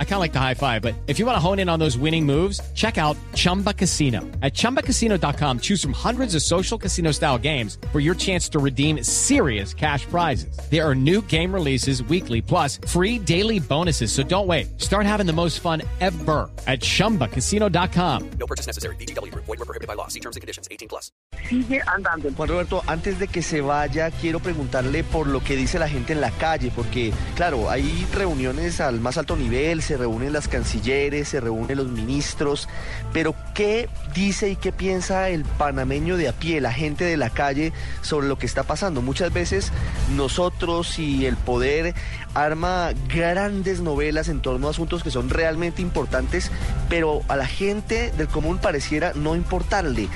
I kind of like the high five, but if you want to hone in on those winning moves, check out Chumba Casino. At ChumbaCasino.com, choose from hundreds of social casino style games for your chance to redeem serious cash prizes. There are new game releases weekly, plus free daily bonuses. So don't wait. Start having the most fun ever at ChumbaCasino.com. No purchase necessary. BGW. Void were prohibited by law. See terms and conditions. 18 plus. Sigue andando. Juan Roberto, antes de que se vaya, quiero preguntarle por lo que dice la gente en la calle, porque claro, hay reuniones al más alto nivel, se reúnen las cancilleres, se reúnen los ministros, pero ¿qué dice y qué piensa el panameño de a pie, la gente de la calle sobre lo que está pasando? Muchas veces nosotros y el poder arma grandes novelas en torno a asuntos que son realmente importantes, pero a la gente del común pareciera no importarle.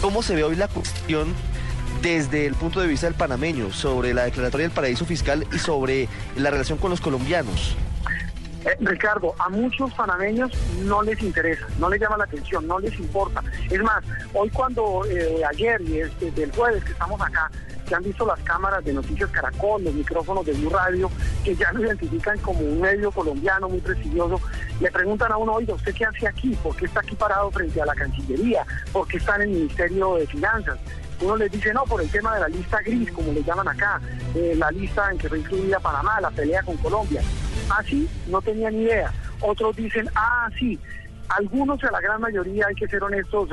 ¿Cómo se ve hoy la cuestión desde el punto de vista del panameño sobre la declaratoria del paraíso fiscal y sobre la relación con los colombianos? Eh, Ricardo, a muchos panameños no les interesa, no les llama la atención, no les importa. Es más, hoy cuando eh, ayer y este, del jueves que estamos acá, se han visto las cámaras de Noticias Caracol, los micrófonos de Blue Radio, que ya lo identifican como un medio colombiano muy prestigioso, le preguntan a uno, oiga, ¿usted qué hace aquí? ¿Por qué está aquí parado frente a la Cancillería? ¿Por qué está en el Ministerio de Finanzas? Uno les dice, no, por el tema de la lista gris, como le llaman acá, eh, la lista en que fue incluida Panamá, la pelea con Colombia. Así no tenían idea. Otros dicen, ah, sí. Algunos, a la gran mayoría, hay que ser honestos,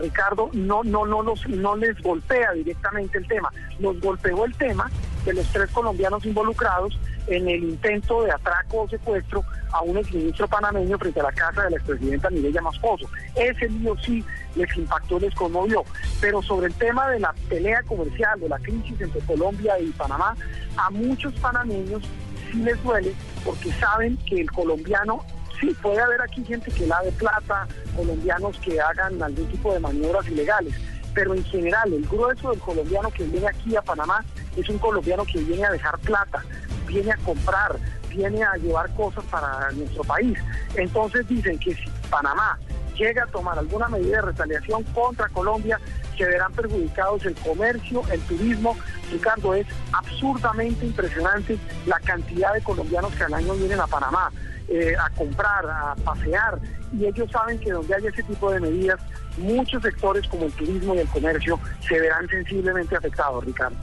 Ricardo, no, no, no, los, no les golpea directamente el tema. Los golpeó el tema de los tres colombianos involucrados en el intento de atraco o secuestro a un exministro panameño frente a la casa de la expresidenta Mireya Masposo. Ese lío sí les impactó, les conmovió. Pero sobre el tema de la pelea comercial, de la crisis entre Colombia y Panamá, a muchos panameños sí les duele porque saben que el colombiano, sí, puede haber aquí gente que lave plata, colombianos que hagan algún tipo de maniobras ilegales, pero en general el grueso del colombiano que viene aquí a Panamá es un colombiano que viene a dejar plata, viene a comprar, viene a llevar cosas para nuestro país. Entonces dicen que si Panamá llega a tomar alguna medida de retaliación contra Colombia, se verán perjudicados el comercio, el turismo. Ricardo, es absurdamente impresionante la cantidad de colombianos que al año vienen a Panamá eh, a comprar, a pasear, y ellos saben que donde hay ese tipo de medidas, muchos sectores como el turismo y el comercio se verán sensiblemente afectados, Ricardo.